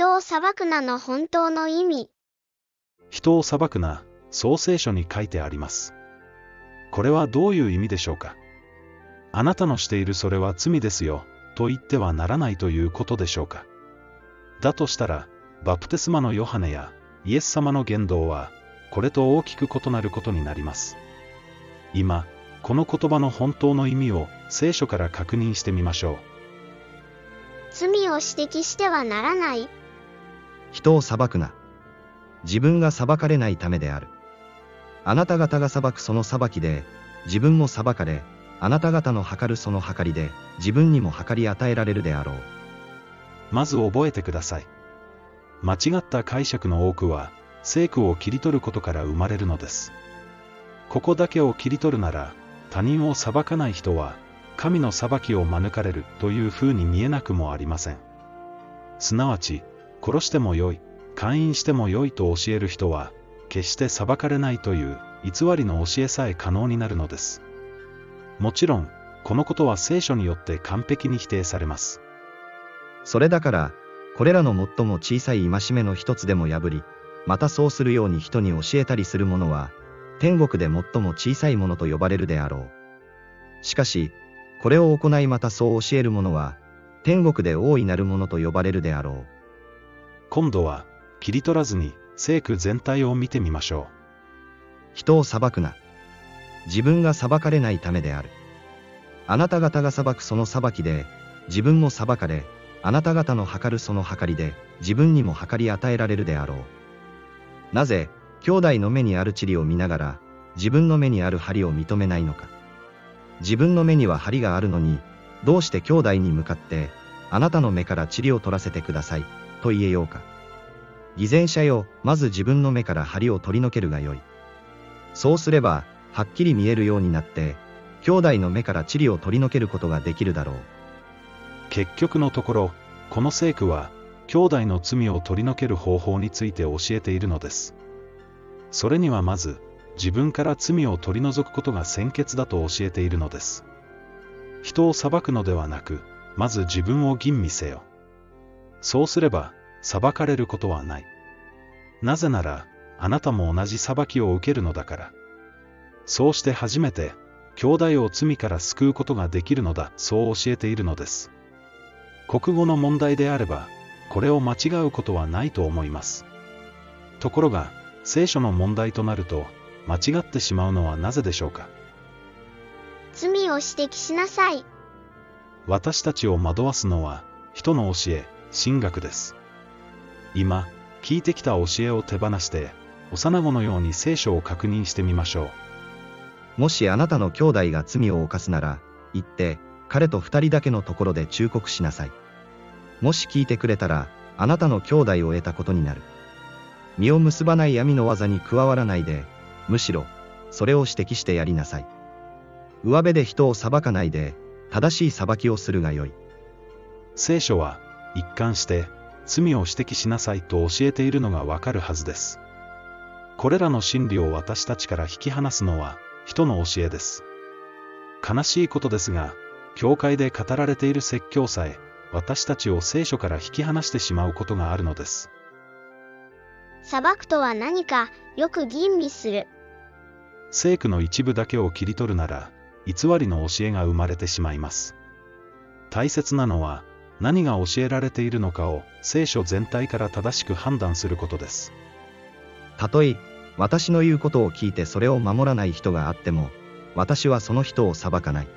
人を裁くなの本当の意味。人を裁くな、そう聖書に書いてあります。これはどういう意味でしょうか？あなたのしているそれは罪ですよ、と言ってはならないということでしょうか？だとしたら、バプテスマのヨハネやイエス様の言動は、これと大きく異なることになります。今、この言葉の本当の意味を聖書から確認してみましょう。罪を指摘してはならない。人を裁くな。自分が裁かれないためである。あなた方が裁くその裁きで、自分も裁かれ、あなた方の計るその計りで、自分にも計り与えられるであろう。まず覚えてください。間違った解釈の多くは、聖句を切り取ることから生まれるのです。ここだけを切り取るなら、他人を裁かない人は、神の裁きを免れるという風に見えなくもありません。すなわち、殺してもよい、勧誘してもよいと教える人は、決して裁かれないという偽りの教えさえ可能になるのです。もちろん、このことは聖書によって完璧に否定されます。それだから、これらの最も小さい戒めの一つでも破り、またそうするように人に教えたりする者は、天国で最も小さいものと呼ばれるであろう。しかし、これを行いまたそう教える者は、天国で大いなるものと呼ばれるであろう。今度は、切り取らずに、聖句全体を見てみましょう人を裁くな。自分が裁かれないためである。あなた方が裁くその裁きで、自分も裁かれ、あなた方の計るその計りで、自分にも計り与えられるであろう。なぜ、兄弟の目にある塵を見ながら、自分の目にある針を認めないのか。自分の目には針があるのに、どうして兄弟に向かって、あなたの目から塵を取らせてください、と言えようか。偽善者よ、まず自分の目から針を取り除けるがよい。そうすれば、はっきり見えるようになって、兄弟の目から塵を取り除けることができるだろう。う。結局のところ、この聖句は、兄弟の罪を取り除ける方法について教えているのです。それにはまず、自分から罪を取り除くことが先決だと教えているのです。人を裁くのではなく、まず自分を吟味せよ。そうすれば、裁かれることはない。なぜなら、あなたも同じ裁きを受けるのだから。そうして初めて、兄弟を罪から救うことができるのだ、そう教えているのです。国語の問題であれば、これを間違うことはないと思います。ところが、聖書の問題となると、間違ってしまうのはなぜでしょうか。罪を指摘しなさい。私たちを惑わすのは、人の教え、神学です。今、聞いてきた教えを手放して、幼子のように聖書を確認してみましょう。もしあなたの兄弟が罪を犯すなら、行って、彼と二人だけのところで忠告しなさい。もし聞いてくれたら、あなたの兄弟を得たことになる。身を結ばない闇の技に加わらないで、むしろ、それを指摘してやりなさい。上辺で人を裁かないで、正しい裁きをするがよい。聖書は、一貫して、罪を指摘しなさいと教えているのがわかるはずです。これらの真理を私たちから引き離すのは、人の教えです。悲しいことですが、教会で語られている説教さえ、私たちを聖書から引き離してしまうことがあるのです。裁くとは何か、よく吟味する。聖句の一部だけを切り取るなら、偽りの教えが生まれてしまいます。大切なのは、何が教えられているのかを聖書全体から正しく判断することです。たとえ、私の言うことを聞いてそれを守らない人があっても、私はその人を裁かない。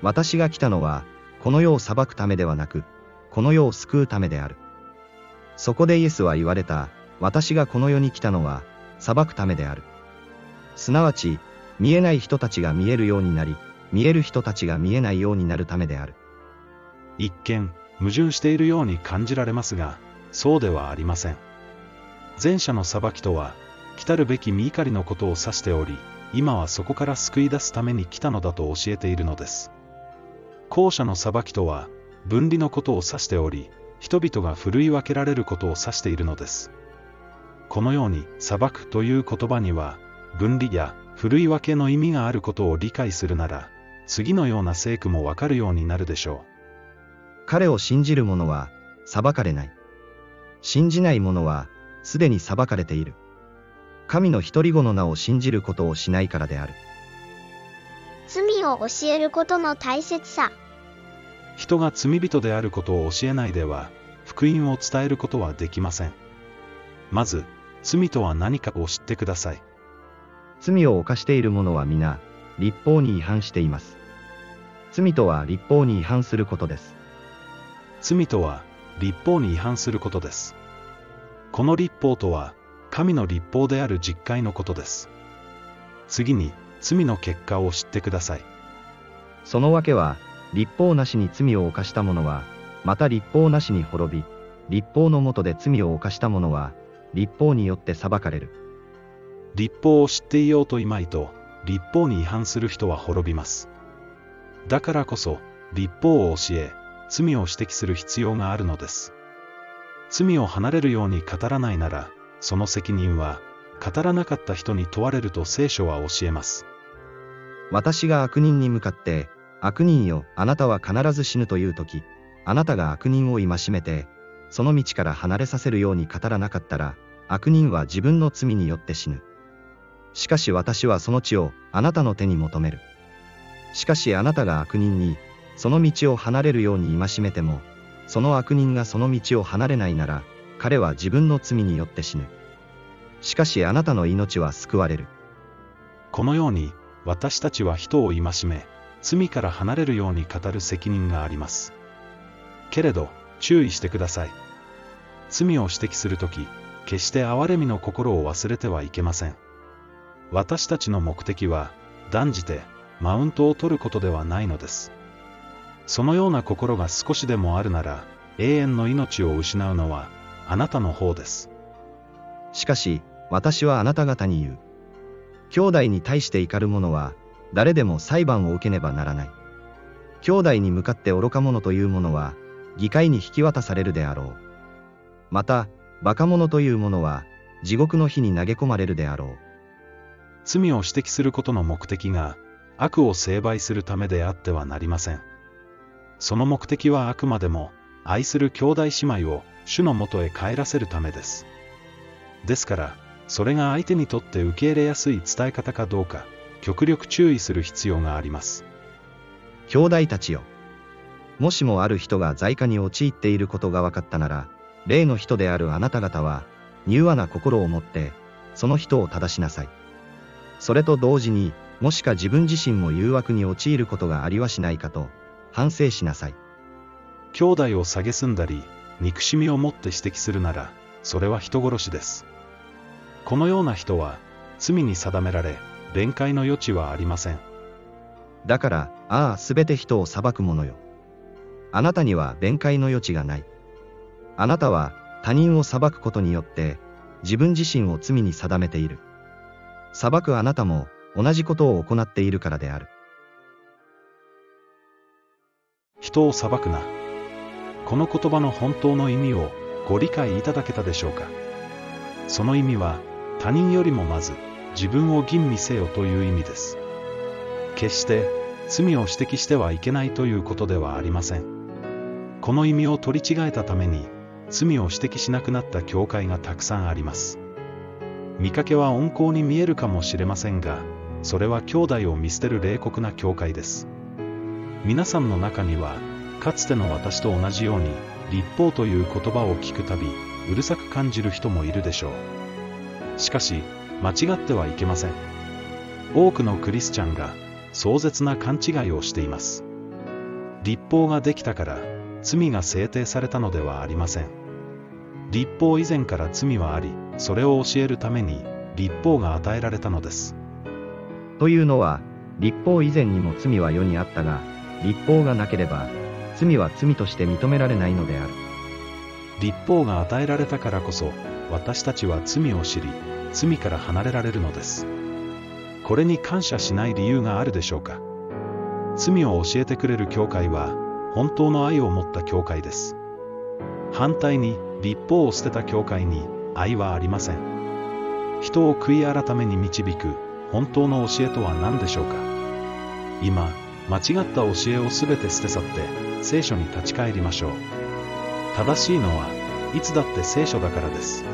私が来たのは、この世を裁くためではなく、この世を救うためである。そこでイエスは言われた、私がこの世に来たのは、裁くためである。すなわち、見えない人たちが見えるようになり、見える人たちが見えないようになるためである。一見、矛盾しているように感じられますが、そうではありません。前者の裁きとは、来たるべき身怒りのことを指しており、今はそこから救い出すために来たのだと教えているのです。後者の裁きとは、分離のことを指しており、人々が振るい分けられることを指しているのです。このように、裁くという言葉には、分離や振るい分けの意味があることを理解するなら、次のような聖句もわかるようになるでしょう。彼を信じる者は、裁かれない。信じない者は、すでに裁かれている。神の一人子の名を信じることをしないからである。罪を教えることの大切さ。人が罪人であることを教えないでは、福音を伝えることはできません。まず、罪とは何かを知ってください。罪を犯している者は皆、立法に違反しています。罪とは立法に違反することです。罪とは、立法に違反することです。この立法とは、神の立法である実会のことです。次に、罪の結果を知ってください。そのわけは、立法なしに罪を犯した者は、また立法なしに滅び、立法のもとで罪を犯した者は、立法によって裁かれる。立法を知っていようといまいと、立法に違反する人は滅びます。だからこそ、立法を教え、罪を指摘する必要があるのです。罪を離れるように語らないなら、その責任は、語らなかった人に問われると聖書は教えます。私が悪人に向かって、悪人よ、あなたは必ず死ぬというとき、あなたが悪人を戒めて、その道から離れさせるように語らなかったら、悪人は自分の罪によって死ぬ。しかし私はその地をあなたの手に求める。しかしあなたが悪人に、その道を離れるように戒めても、その悪人がその道を離れないなら、彼は自分の罪によって死ぬ。しかしあなたの命は救われる。このように、私たちは人を戒め、罪から離れるように語る責任があります。けれど、注意してください。罪を指摘するとき、決して憐れみの心を忘れてはいけません。私たちの目的は、断じて、マウントを取ることではないのです。そのような心が少しでもあるなら、永遠の命を失うのは、あなたの方です。しかし、私はあなた方に言う。兄弟に対して怒る者は、誰でも裁判を受けねばならない。兄弟に向かって愚か者という者は、議会に引き渡されるであろう。また、馬鹿者という者は、地獄の火に投げ込まれるであろう。罪を指摘することの目的が、悪を成敗するためであってはなりません。その目的はあくまでも、愛する兄弟姉妹を主のもとへ帰らせるためです。ですから、それが相手にとって受け入れやすい伝え方かどうか、極力注意する必要があります。兄弟たちよ。もしもある人が罪過に陥っていることが分かったなら、例の人であるあなた方は、柔和な心を持って、その人を正しなさい。それと同時に、もしか自分自身も誘惑に陥ることがありはしないかと、反省しなさい。兄弟を蔑んだり、憎しみを持って指摘するなら、それは人殺しです。このような人は、罪に定められ、弁解の余地はありません。だから、ああ、すべて人を裁く者よ。あなたには弁解の余地がない。あなたは他人を裁くことによって、自分自身を罪に定めている。裁くあなたも同じことを行っているからである。人を裁くな。この言葉の本当の意味をご理解いただけたでしょうか。その意味は、他人よりもまず、自分を吟味せよという意味です。決して、罪を指摘してはいけないということではありません。この意味を取り違えたために、罪を指摘しなくなった教会がたくさんあります。見かけは温厚に見えるかもしれませんが、それは兄弟を見捨てる冷酷な教会です。皆さんの中には、かつての私と同じように、立法という言葉を聞くたび、うるさく感じる人もいるでしょう。しかし、間違ってはいけません。多くのクリスチャンが、壮絶な勘違いをしています。立法ができたから、罪が制定されたのではありません。立法以前から罪はあり、それを教えるために、立法が与えられたのです。というのは、立法以前にも罪は世にあったが、立法がなければ、罪は罪として認められないのである。立法が与えられたからこそ、私たちは罪を知り、罪から離れられるのです。これに感謝しない理由があるでしょうか。罪を教えてくれる教会は、本当の愛を持った教会です。反対に、立法を捨てた教会に、愛はありません。人を悔い改めに導く、本当の教えとは何でしょうか。今、間違った教えをすべて捨て去って、聖書に立ち返りましょう。正しいのは、いつだって聖書だからです。